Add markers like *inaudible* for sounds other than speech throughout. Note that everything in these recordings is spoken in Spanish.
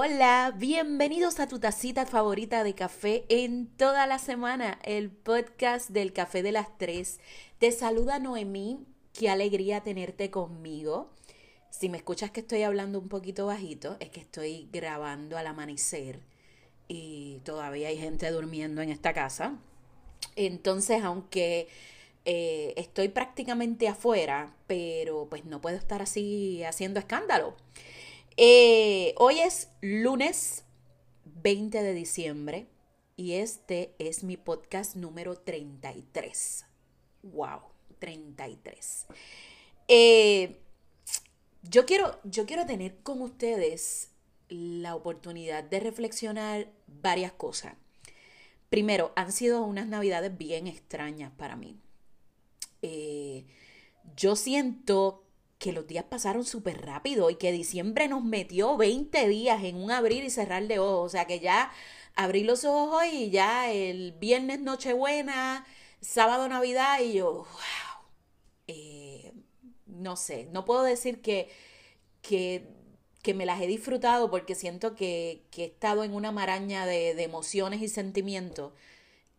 Hola, bienvenidos a tu tacita favorita de café en toda la semana, el podcast del café de las tres. Te saluda Noemí, qué alegría tenerte conmigo. Si me escuchas que estoy hablando un poquito bajito, es que estoy grabando al amanecer y todavía hay gente durmiendo en esta casa. Entonces, aunque eh, estoy prácticamente afuera, pero pues no puedo estar así haciendo escándalo. Eh, hoy es lunes 20 de diciembre y este es mi podcast número 33. ¡Wow! 33. Eh, yo, quiero, yo quiero tener con ustedes la oportunidad de reflexionar varias cosas. Primero, han sido unas navidades bien extrañas para mí. Eh, yo siento que los días pasaron súper rápido y que diciembre nos metió 20 días en un abrir y cerrar de ojos. O sea que ya abrí los ojos y ya el viernes Nochebuena, sábado Navidad y yo, wow. Eh, no sé, no puedo decir que, que que me las he disfrutado porque siento que, he estado en una maraña de, emociones y sentimientos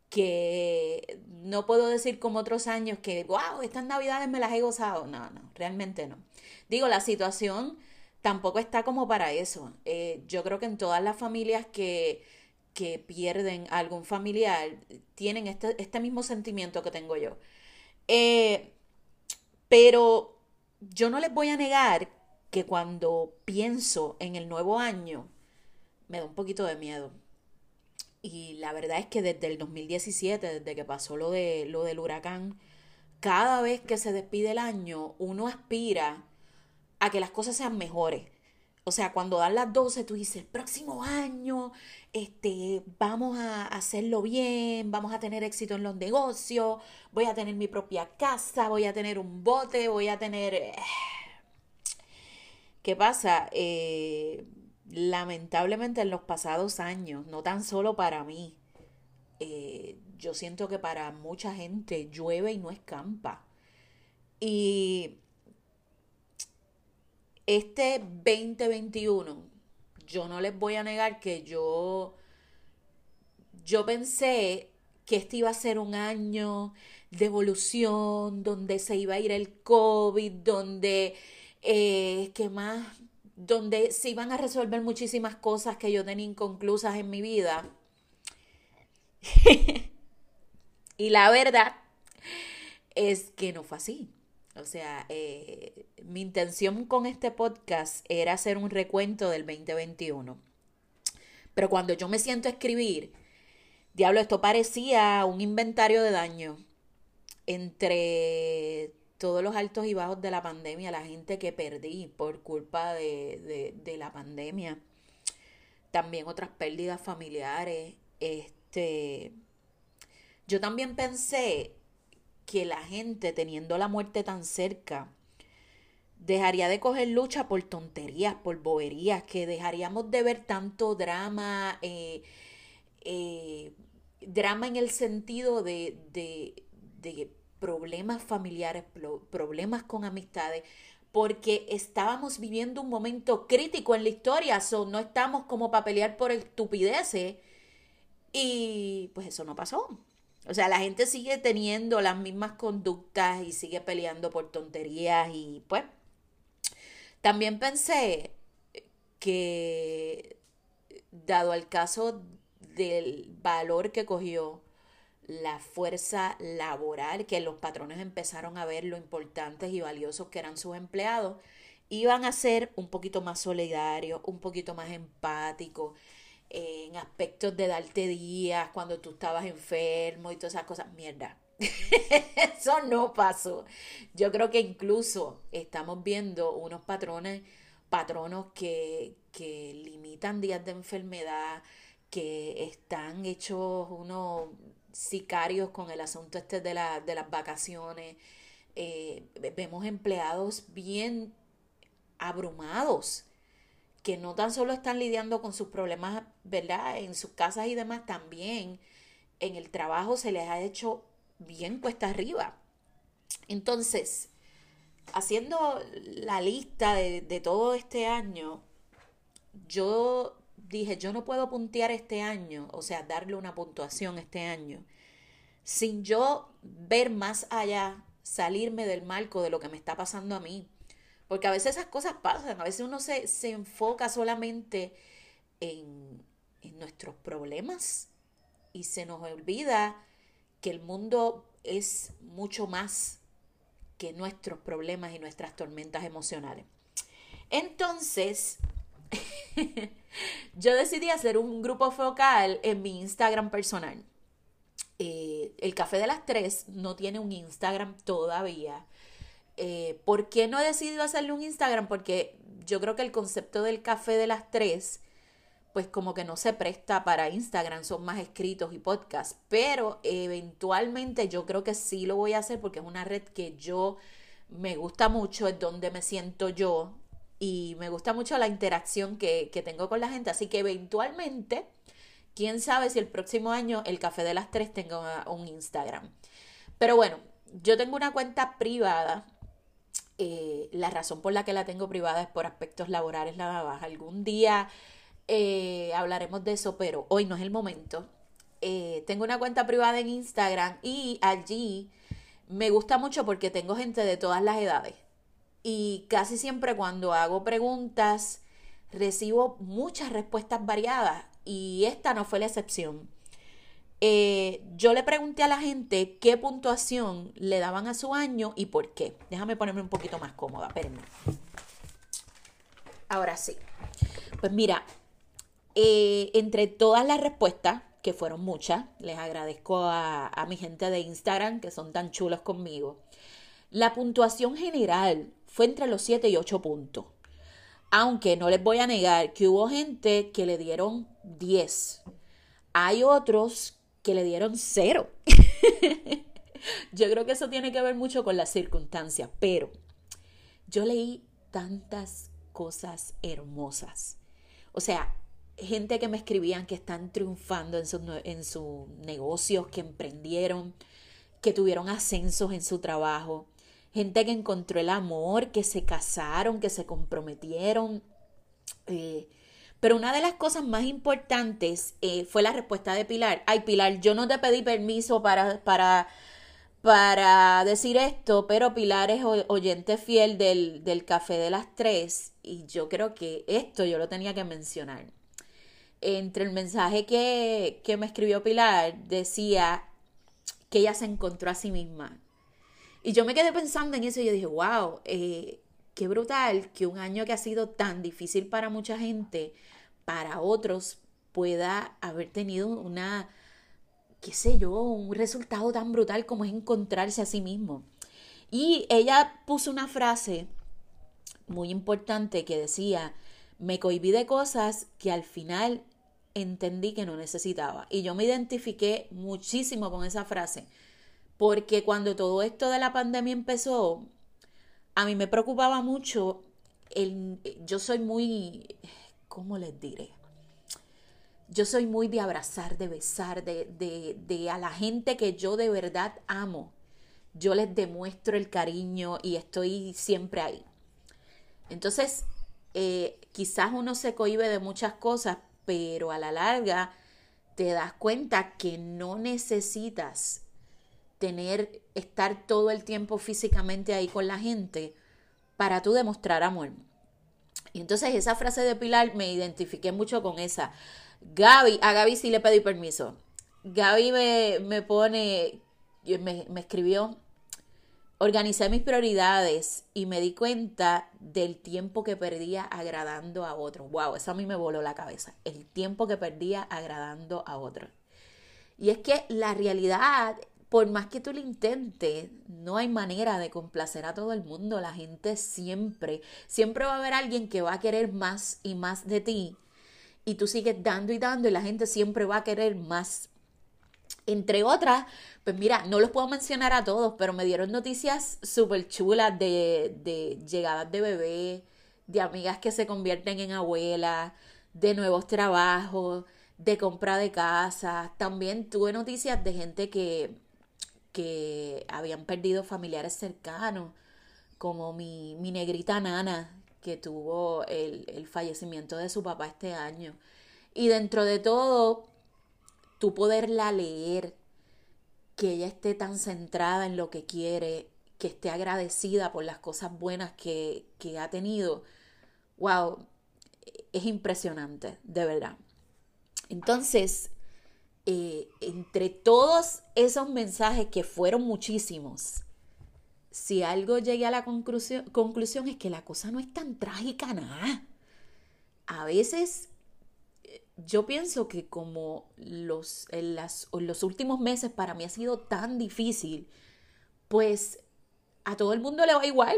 que no puedo decir como otros años que, wow, estas navidades me las he gozado. No, no, realmente no. Digo, la situación tampoco está como para eso. Eh, yo creo que en todas las familias que, que pierden a algún familiar tienen este, este mismo sentimiento que tengo yo. Eh, pero yo no les voy a negar que cuando pienso en el nuevo año me da un poquito de miedo. Y la verdad es que desde el 2017, desde que pasó lo, de, lo del huracán, cada vez que se despide el año, uno aspira a que las cosas sean mejores. O sea, cuando dan las 12, tú dices, el próximo año, este, vamos a hacerlo bien, vamos a tener éxito en los negocios, voy a tener mi propia casa, voy a tener un bote, voy a tener... Eh, ¿Qué pasa? Eh, lamentablemente en los pasados años, no tan solo para mí, eh, yo siento que para mucha gente llueve y no escampa. Y este 2021, yo no les voy a negar que yo, yo pensé que este iba a ser un año de evolución, donde se iba a ir el COVID, donde eh, que más, donde se iban a resolver muchísimas cosas que yo tenía inconclusas en mi vida. *laughs* y la verdad es que no fue así. O sea, eh, mi intención con este podcast era hacer un recuento del 2021. Pero cuando yo me siento a escribir, diablo, esto parecía un inventario de daño entre todos los altos y bajos de la pandemia, la gente que perdí por culpa de, la pandemia, también otras pérdidas familiares. Este, yo también pensé que la gente teniendo la muerte tan cerca, dejaría de coger lucha por tonterías, por boberías, que dejaríamos de ver tanto drama, eh, eh, drama en el sentido de, de, de problemas familiares, problemas con amistades, porque estábamos viviendo un momento crítico en la historia, so, no estamos como para pelear por estupideces y pues eso no pasó. O sea, la gente sigue teniendo las mismas conductas y sigue peleando por tonterías y pues también pensé que dado el caso del valor que cogió la fuerza laboral, que los patrones empezaron a ver lo importantes y valiosos que eran sus empleados, iban a ser un poquito más solidarios, un poquito más empáticos, eh, en aspectos de darte días cuando tú estabas enfermo y todas esas cosas. Mierda. *laughs* Eso no pasó. Yo creo que incluso estamos viendo unos patrones, patronos que, que limitan días de enfermedad, que están hechos unos sicarios con el asunto este de, la, de las vacaciones. Eh, vemos empleados bien abrumados que no tan solo están lidiando con sus problemas, ¿verdad? En sus casas y demás, también en el trabajo se les ha hecho bien cuesta arriba. Entonces, haciendo la lista de, de todo este año, yo dije, yo no puedo puntear este año, o sea, darle una puntuación este año, sin yo ver más allá, salirme del marco de lo que me está pasando a mí. Porque a veces esas cosas pasan, a veces uno se, se enfoca solamente en, en nuestros problemas y se nos olvida que el mundo es mucho más que nuestros problemas y nuestras tormentas emocionales. Entonces, *laughs* yo decidí hacer un grupo focal en mi Instagram personal. Eh, el Café de las Tres no tiene un Instagram todavía. Eh, ¿Por qué no he decidido hacerle un Instagram? Porque yo creo que el concepto del Café de las Tres, pues como que no se presta para Instagram, son más escritos y podcasts. Pero eventualmente yo creo que sí lo voy a hacer porque es una red que yo me gusta mucho, es donde me siento yo y me gusta mucho la interacción que, que tengo con la gente. Así que eventualmente quién sabe si el próximo año el Café de las Tres tenga un Instagram. Pero bueno, yo tengo una cuenta privada. Eh, la razón por la que la tengo privada es por aspectos laborales nada más. Algún día eh, hablaremos de eso, pero hoy no es el momento. Eh, tengo una cuenta privada en Instagram y allí me gusta mucho porque tengo gente de todas las edades. Y casi siempre cuando hago preguntas recibo muchas respuestas variadas y esta no fue la excepción. Eh, yo le pregunté a la gente qué puntuación le daban a su año y por qué. Déjame ponerme un poquito más cómoda, espérenme. Ahora sí. Pues mira, eh, entre todas las respuestas, que fueron muchas, les agradezco a, a mi gente de Instagram que son tan chulos conmigo. La puntuación general fue entre los 7 y 8 puntos. Aunque no les voy a negar que hubo gente que le dieron 10. Hay otros que le dieron 0. *laughs* yo creo que eso tiene que ver mucho con las circunstancias, pero yo leí tantas cosas hermosas. O sea, gente que me escribían que están triunfando en sus en su negocios, que emprendieron, que tuvieron ascensos en su trabajo, gente que encontró el amor, que se casaron, que se comprometieron. Eh, pero una de las cosas más importantes eh, fue la respuesta de Pilar. Ay, Pilar, yo no te pedí permiso para, para, para decir esto, pero Pilar es oyente fiel del, del Café de las Tres y yo creo que esto yo lo tenía que mencionar. Entre el mensaje que, que me escribió Pilar decía que ella se encontró a sí misma, y yo me quedé pensando en eso y yo dije, wow, eh, qué brutal que un año que ha sido tan difícil para mucha gente, para otros pueda haber tenido una, qué sé yo, un resultado tan brutal como es encontrarse a sí mismo. Y ella puso una frase muy importante que decía, me cohibí de cosas que al final entendí que no necesitaba. Y yo me identifiqué muchísimo con esa frase porque cuando todo esto de la pandemia empezó, a mí me preocupaba mucho, el, yo soy muy, ¿cómo les diré? Yo soy muy de abrazar, de besar, de, de, de a la gente que yo de verdad amo. Yo les demuestro el cariño y estoy siempre ahí. Entonces, eh, quizás uno se cohibe de muchas cosas, pero a la larga te das cuenta que no necesitas tener, estar todo el tiempo físicamente ahí con la gente para tú demostrar amor. Y entonces esa frase de Pilar me identifiqué mucho con esa. Gaby, a Gaby sí le pedí permiso. Gaby me, me pone, me, me escribió, organicé mis prioridades y me di cuenta del tiempo que perdía agradando a otros. Wow, eso a mí me voló la cabeza. El tiempo que perdía agradando a otros. Y es que la realidad por más que tú lo intentes, no hay manera de complacer a todo el mundo. La gente siempre, siempre va a haber alguien que va a querer más y más de ti. Y tú sigues dando y dando y la gente siempre va a querer más. Entre otras, pues mira, no los puedo mencionar a todos, pero me dieron noticias súper chulas de, de llegadas de bebé, de amigas que se convierten en abuelas, de nuevos trabajos, de compra de casa. También tuve noticias de gente que que habían perdido familiares cercanos, como mi, negrita nana, que tuvo el, fallecimiento de su papá este año. Y dentro de todo, tú poderla leer, que ella esté tan centrada en lo que quiere, que esté agradecida por las cosas buenas que, que ha tenido, wow, es impresionante, de verdad. Entonces, eh, entre todos esos mensajes que fueron muchísimos, si algo llegué a la conclusión, es que la cosa no es tan trágica nada. A veces eh, yo pienso que como los, los últimos meses para mí ha sido tan difícil, pues a todo el mundo le va igual.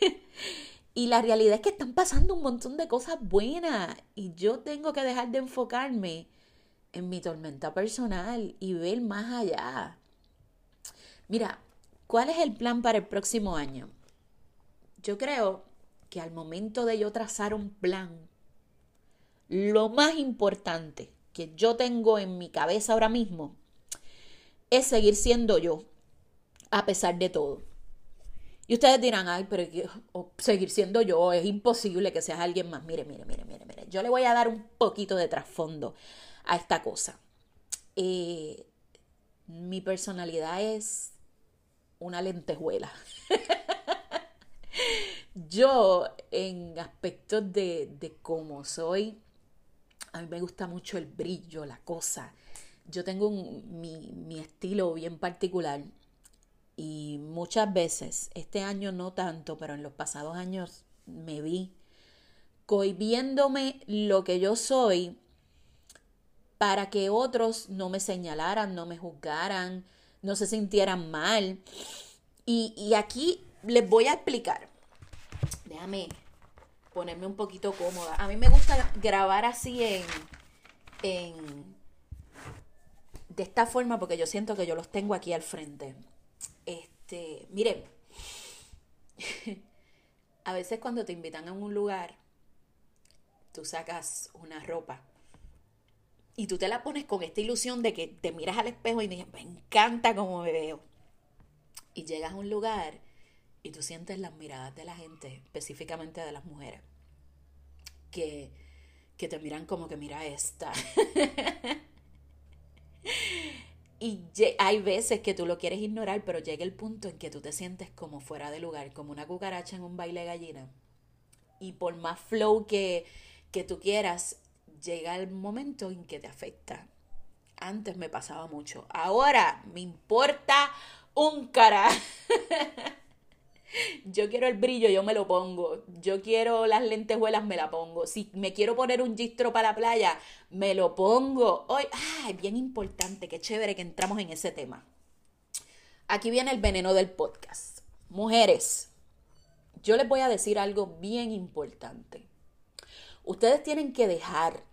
*laughs* y la realidad es que están pasando un montón de cosas buenas y yo tengo que dejar de enfocarme en mi tormenta personal y ver más allá. Mira, ¿cuál es el plan para el próximo año? Yo creo que al momento de yo trazar un plan, lo más importante que yo tengo en mi cabeza ahora mismo es seguir siendo yo, a pesar de todo. Y ustedes dirán, ay, pero seguir siendo yo, es imposible que seas alguien más. Mire, mire, mire, mire, mire. Yo le voy a dar un poquito de trasfondo a esta cosa. Eh, mi personalidad es una lentejuela. *laughs* Yo, en aspectos de, de cómo soy, a mí me gusta mucho el brillo, la cosa. Yo tengo mi, mi estilo bien particular y muchas veces, este año no tanto, pero en los pasados años me vi cohibiéndome lo que yo soy para que otros no me señalaran, no me juzgaran, no se sintieran mal. Y, aquí les voy a explicar. Déjame ponerme un poquito cómoda. A mí me gusta grabar así en, en de esta forma porque yo siento que yo los tengo aquí al frente. Este, miren, *laughs* a veces cuando te invitan a un lugar, tú sacas una ropa y tú te la pones con esta ilusión de que te miras al espejo y me, me encanta cómo me veo. Y llegas a un lugar y tú sientes las miradas de la gente, específicamente de las mujeres, que, que te miran como que mira esta. *laughs* y hay veces que tú lo quieres ignorar, pero llega el punto en que tú te sientes como fuera de lugar, como una cucaracha en un baile gallina. Y por más flow que, que tú quieras, llega el momento en que te afecta. Antes me pasaba mucho. Ahora me importa un cara. *laughs* Yo quiero el brillo, yo me lo pongo. Yo quiero las lentejuelas, me la pongo. Si me quiero poner un gistro para la playa, me lo pongo. Hoy, ay, bien importante, qué chévere que entramos en ese tema. Aquí viene el veneno del podcast. Mujeres, yo les voy a decir algo bien importante. Ustedes tienen que dejar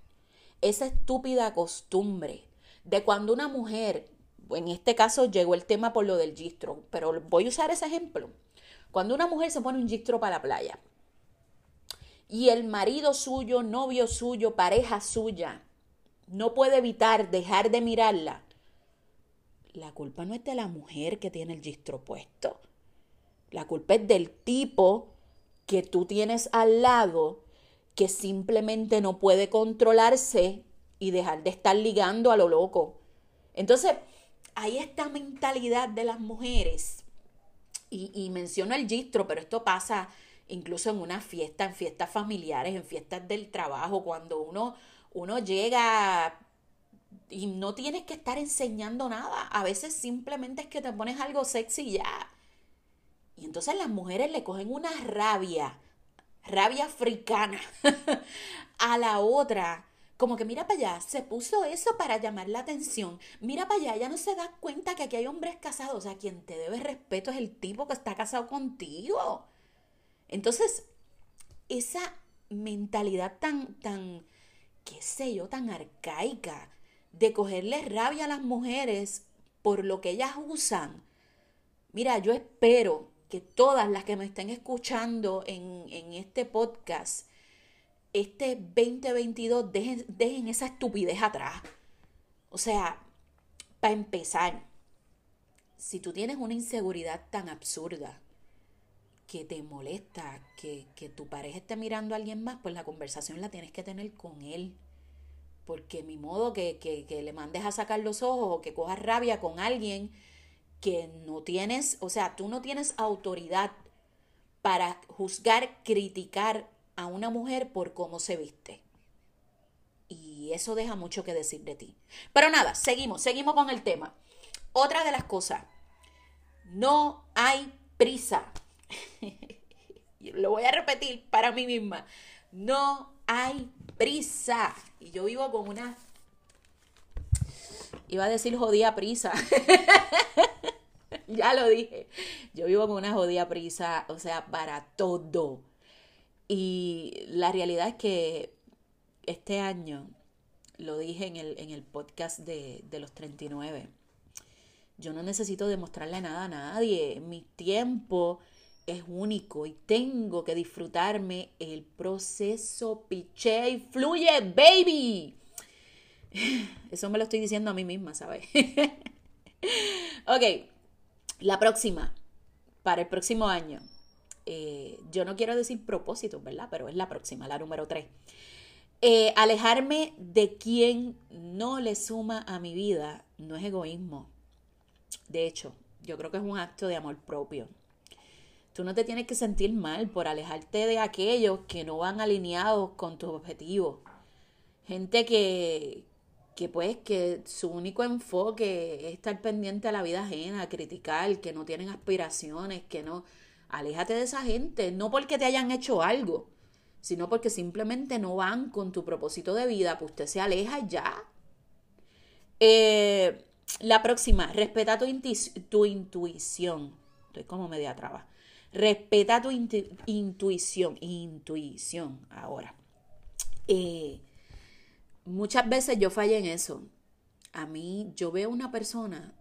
esa estúpida costumbre de cuando una mujer, en este caso llegó el tema por lo del gistro, pero voy a usar ese ejemplo. Cuando una mujer se pone un gistro para la playa y el marido suyo, novio suyo, pareja suya, no puede evitar dejar de mirarla, la culpa no es de la mujer que tiene el gistro puesto. La culpa es del tipo que tú tienes al lado que simplemente no puede controlarse y dejar de estar ligando a lo loco. Entonces, hay esta mentalidad de las mujeres, y, menciono el gistro, pero esto pasa incluso en una fiesta, en fiestas familiares, en fiestas del trabajo, cuando uno, uno llega y no tienes que estar enseñando nada, a veces simplemente es que te pones algo sexy y ya. Y entonces las mujeres le cogen una rabia rabia africana *laughs* a la otra. Como que mira para allá, se puso eso para llamar la atención. Mira para allá, ella no se da cuenta que aquí hay hombres casados. O sea, quien te debe respeto es el tipo que está casado contigo. Entonces, esa mentalidad tan, tan, qué sé yo, tan arcaica de cogerle rabia a las mujeres por lo que ellas usan. Mira, yo espero que todas las que me estén escuchando en, este podcast, este 2022, dejen, dejen esa estupidez atrás. O sea, para empezar, si tú tienes una inseguridad tan absurda que te molesta que, que, tu pareja esté mirando a alguien más, pues la conversación la tienes que tener con él. porque mi modo que, que, que le mandes a sacar los ojos o que cojas rabia con alguien que no tienes, o sea, tú no tienes autoridad para juzgar, criticar a una mujer por cómo se viste. Y eso deja mucho que decir de ti. Pero nada, seguimos, seguimos con el tema. Otra de las cosas, no hay prisa. *laughs* Lo voy a repetir para mí misma. No hay prisa. Y yo vivo con una... Iba a decir jodida prisa. *laughs* *laughs* ya lo dije. Yo vivo con una jodida prisa, o sea, para todo. Y la realidad es que este año, lo dije en el, en el podcast de, de los 39, yo no necesito demostrarle nada a nadie. Mi tiempo es único y tengo que disfrutarme el proceso. Piche y fluye, baby. *laughs* Eso me lo estoy diciendo a mí misma, ¿sabes? *laughs* ok, la próxima, para el próximo año. Eh, yo no quiero decir propósito, ¿verdad? Pero es la próxima, la número 3. Eh, alejarme de quien no le suma a mi vida no es egoísmo. De hecho, yo creo que es un acto de amor propio. Tú no te tienes que sentir mal por alejarte de aquellos que no van alineados con tus objetivos. Gente que, que pues que su único enfoque es estar pendiente a la vida ajena, criticar, que no tienen aspiraciones, que no... Aléjate de esa gente, no porque te hayan hecho algo, sino porque simplemente no van con tu propósito de vida, pues usted se aleja ya. Eh, la próxima, respeta tu, tu intuición. Estoy como media traba. Respeta tu intuición, intuición ahora. Eh, muchas veces yo fallé en eso. A mí, yo veo una persona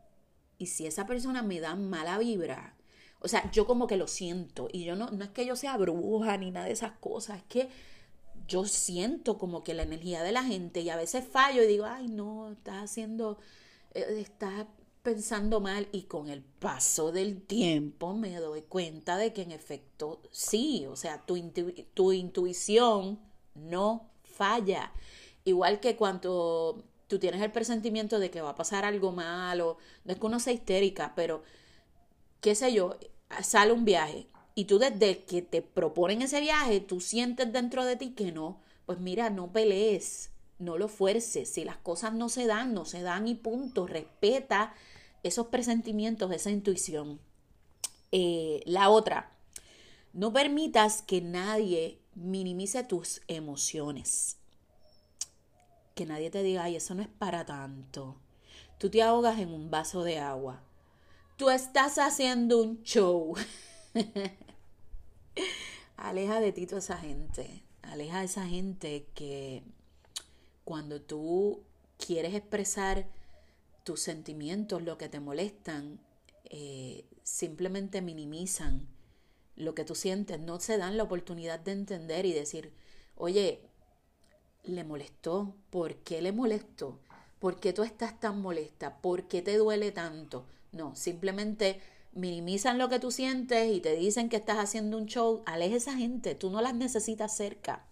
y si esa persona me da mala vibra, o sea, yo como que lo siento. Y yo no, no es que yo sea bruja ni nada de esas cosas, es que yo siento como que la energía de la gente y a veces fallo y digo, ay, no, estás haciendo, eh, estás pensando mal y con el paso del tiempo me doy cuenta de que en efecto sí, o sea, tu, tu intuición no falla. Igual que cuando tú tienes el presentimiento de que va a pasar algo malo, no es que uno sea histérica, pero qué sé yo, sale un viaje y tú desde que te proponen ese viaje, tú sientes dentro de ti que no, pues mira, no pelees, no lo fuerces, si las cosas no se dan, no se dan y punto, respeta esos presentimientos, esa intuición. Eh, la otra, no permitas que nadie minimice tus emociones. Que nadie te diga, ay, eso no es para tanto. Tú te ahogas en un vaso de agua. Tú estás haciendo un show. *laughs* Aleja de ti toda esa gente. Aleja de esa gente que cuando tú quieres expresar tus sentimientos, lo que te molestan, eh, simplemente minimizan lo que tú sientes, no se dan la oportunidad de entender y decir, oye, le molestó, ¿por qué le molestó? ¿Por qué tú estás tan molesta? ¿Por qué te duele tanto? No, simplemente minimizan lo que tú sientes y te dicen que estás haciendo un show, aleja esa gente, tú no las necesitas cerca.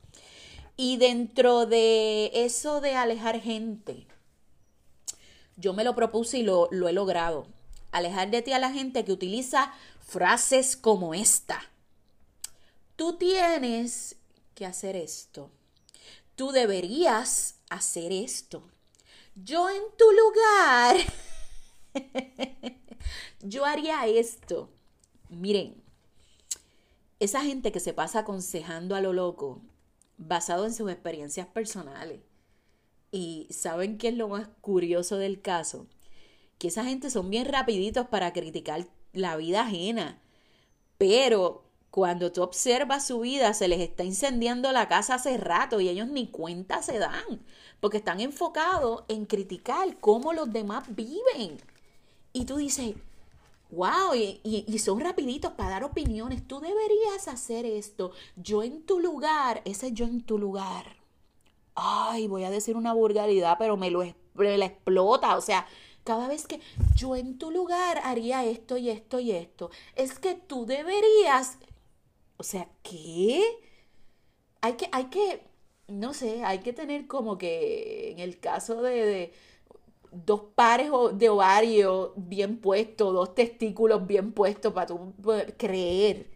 Y dentro de eso de alejar gente, yo me lo propuse y lo, he logrado. Alejar de ti a la gente que utiliza frases como esta. Tú tienes que hacer esto. Tú deberías hacer esto. Yo en tu lugar, *laughs* yo haría esto. Miren, esa gente que se pasa aconsejando a lo loco, basado en sus experiencias personales, y ¿saben qué es lo más curioso del caso? Que esa gente son bien rapiditos para criticar la vida ajena. Pero cuando tú observas su vida, se les está incendiando la casa hace rato y ellos ni cuenta se dan, porque están enfocados en criticar cómo los demás viven. Y tú dices, wow, y, son rapiditos para dar opiniones, tú deberías hacer esto, yo en tu lugar, ese yo en tu lugar ay, voy a decir una vulgaridad, pero me lo me la explota. O sea, cada vez que yo en tu lugar haría esto y esto y esto, es que tú deberías. O sea, ¿qué? Hay que, hay que, no sé, hay que tener como que en el caso de, dos pares de ovario bien puestos, dos testículos bien puestos para tú creer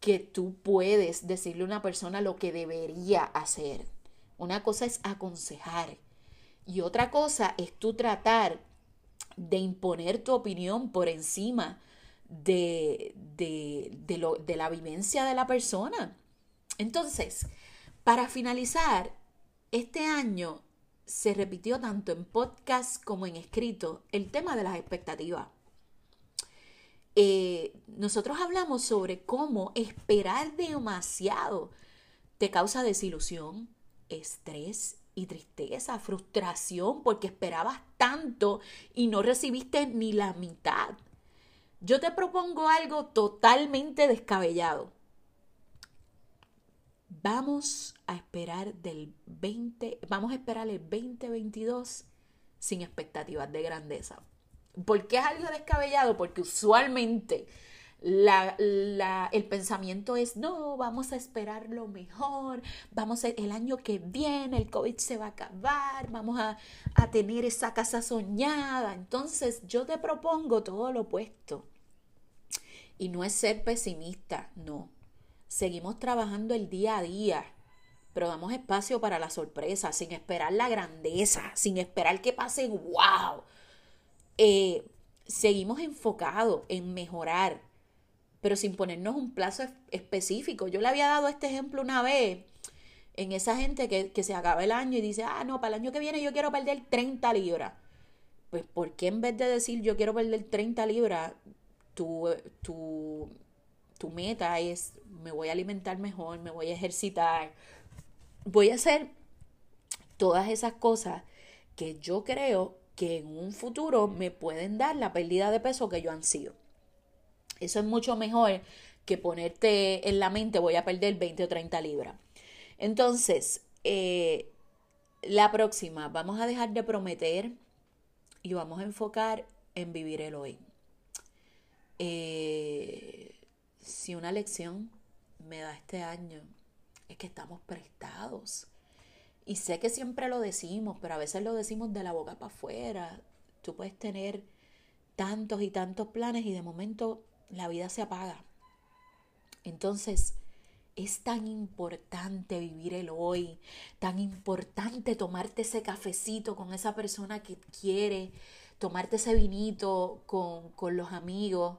que tú puedes decirle a una persona lo que debería hacer. Una cosa es aconsejar y otra cosa es tú tratar de imponer tu opinión por encima de, de, lo, de la vivencia de la persona. Entonces, para finalizar, este año se repitió tanto en podcast como en escrito el tema de las expectativas. Eh, nosotros hablamos sobre cómo esperar demasiado te causa desilusión, estrés y tristeza, frustración, porque esperabas tanto y no recibiste ni la mitad. Yo te propongo algo totalmente descabellado. Vamos a esperar del 20, vamos a esperar el 2022 sin expectativas de grandeza. ¿Por qué es algo descabellado? Porque usualmente la, el pensamiento es, no, vamos a esperar lo mejor, vamos a, el año que viene, el COVID se va a acabar, vamos a, a tener esa casa soñada. Entonces yo te propongo todo lo opuesto. Y no es ser pesimista, no. Seguimos trabajando el día a día, pero damos espacio para la sorpresa, sin esperar la grandeza, sin esperar que pase wow. Eh, seguimos enfocados en mejorar, pero sin ponernos un plazo específico. Yo le había dado este ejemplo una vez en esa gente que, que se acaba el año y dice, ah, no, para el año que viene yo quiero perder 30 libras. Pues, ¿por qué en vez de decir yo quiero perder 30 libras, tu, tu, tu meta es, me voy a alimentar mejor, me voy a ejercitar, voy a hacer todas esas cosas que yo creo que en un futuro me pueden dar la pérdida de peso que yo ansío. Eso es mucho mejor que ponerte en la mente voy a perder 20 o 30 libras. Entonces, eh, la próxima, vamos a dejar de prometer y vamos a enfocar en vivir el hoy. Eh, si una lección me da este año es que estamos prestados. Y sé que siempre lo decimos, pero a veces lo decimos de la boca para afuera. Tú puedes tener tantos y tantos planes y de momento la vida se apaga. Entonces, es tan importante vivir el hoy, tan importante tomarte ese cafecito con esa persona que quiere, tomarte ese vinito con, con los amigos,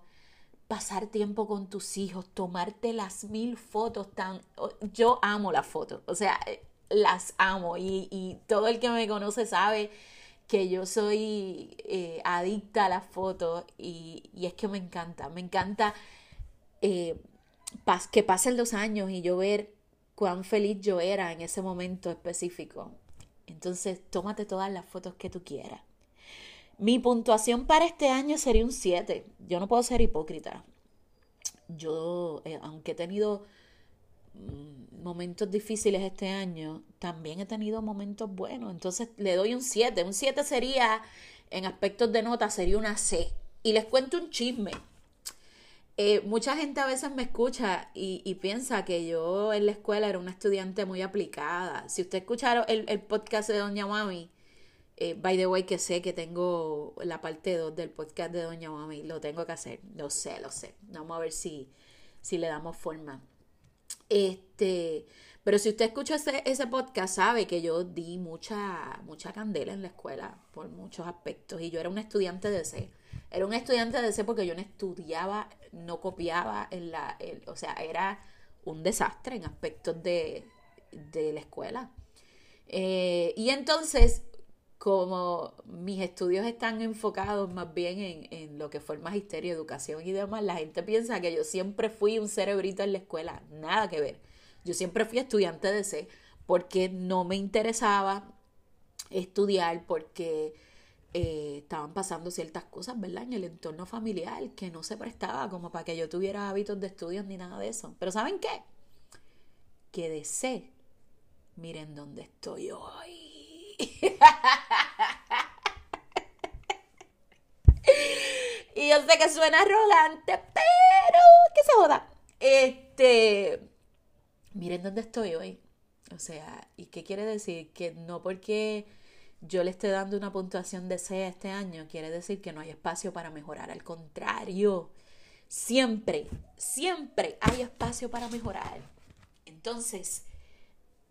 pasar tiempo con tus hijos, tomarte las mil fotos tan... Yo amo las fotos, o sea, eh, las amo y, todo el que me conoce sabe que yo soy eh, adicta a las fotos y, es que me encanta, me encanta eh, que pasen los años y yo ver cuán feliz yo era en ese momento específico. Entonces, tómate todas las fotos que tú quieras. Mi puntuación para este año sería un 7. Yo no puedo ser hipócrita. Yo, eh, aunque he tenido momentos difíciles este año, también he tenido momentos buenos. Entonces le doy un 7. Un 7 sería, en aspectos de nota, sería una C. Y les cuento un chisme. Eh, mucha gente a veces me escucha y, piensa que yo en la escuela era una estudiante muy aplicada. Si usted escucharon el, el podcast de Doña Mami, eh, by the way, que sé que tengo la parte 2 del podcast de Doña Mami, lo tengo que hacer, lo sé, lo sé. Vamos a ver si, si le damos forma. Este, pero si usted escucha ese, ese podcast, sabe que yo di mucha, mucha candela en la escuela por muchos aspectos. Y yo era una estudiante de C. Era una estudiante de C porque yo no estudiaba, no copiaba en la, o sea, era un desastre en aspectos de, de la escuela. Eh, y entonces como mis estudios están enfocados más bien en, lo que fue el magisterio, educación y demás, la gente piensa que yo siempre fui un cerebrito en la escuela. Nada que ver. Yo siempre fui estudiante de C porque no me interesaba estudiar, porque eh, estaban pasando ciertas cosas, ¿verdad? En el entorno familiar que no se prestaba como para que yo tuviera hábitos de estudios ni nada de eso. Pero ¿saben qué? Que de C, miren dónde estoy hoy. Y yo sé que suena arrogante, pero que se joda. Este, miren dónde estoy hoy. O sea, ¿y qué quiere decir? Que no porque yo le esté dando una puntuación de C este año, quiere decir que no hay espacio para mejorar. Al contrario, siempre, siempre hay espacio para mejorar. Entonces,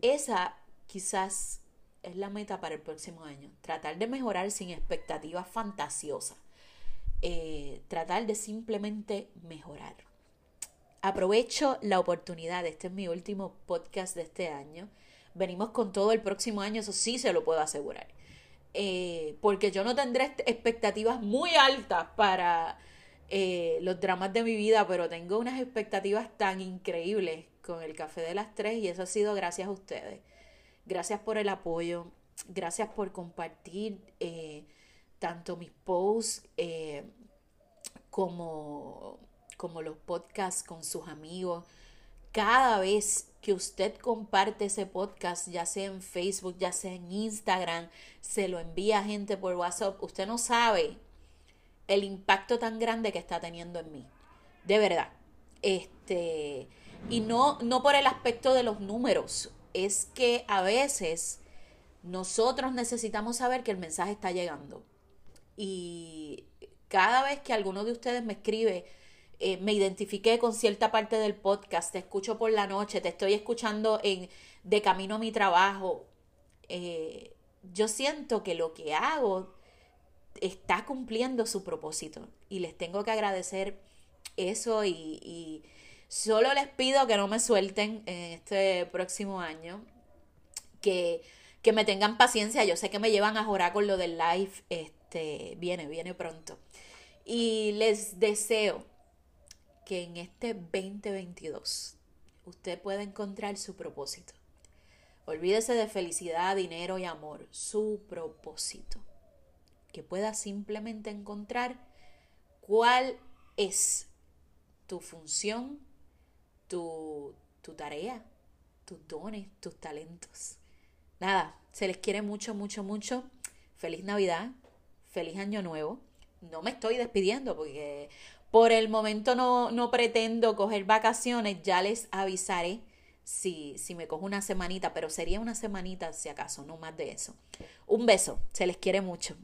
esa quizás es la meta para el próximo año. Tratar de mejorar sin expectativas fantasiosas. Eh, tratar de simplemente mejorar. Aprovecho la oportunidad, este es mi último podcast de este año. Venimos con todo el próximo año, eso sí se lo puedo asegurar. Eh, porque yo no tendré expectativas muy altas para eh, los dramas de mi vida, pero tengo unas expectativas tan increíbles con el Café de las Tres y eso ha sido gracias a ustedes. Gracias por el apoyo, gracias por compartir eh, tanto mis posts eh, como, como los podcasts con sus amigos. Cada vez que usted comparte ese podcast, ya sea en Facebook, ya sea en Instagram, se lo envía a gente por WhatsApp, usted no sabe el impacto tan grande que está teniendo en mí. De verdad. Este, y no, no por el aspecto de los números, es que a veces nosotros necesitamos saber que el mensaje está llegando. Y cada vez que alguno de ustedes me escribe, eh, me identifiqué con cierta parte del podcast, te escucho por la noche, te estoy escuchando en, de camino a mi trabajo, eh, yo siento que lo que hago está cumpliendo su propósito y les tengo que agradecer eso y Solo les pido que no me suelten en este próximo año, que, que me tengan paciencia. Yo sé que me llevan a jorar con lo del live, este, viene, viene pronto. Y les deseo que en este 2022 usted pueda encontrar su propósito. Olvídese de felicidad, dinero y amor, su propósito. Que pueda simplemente encontrar cuál es tu función tu, tu tarea, tus dones, tus talentos. Nada, se les quiere mucho, mucho, mucho. Feliz Navidad, feliz Año Nuevo. No me estoy despidiendo porque por el momento no, no pretendo coger vacaciones. Ya les avisaré si, si me cojo una semanita, pero sería una semanita si acaso, no más de eso. Un beso, se les quiere mucho.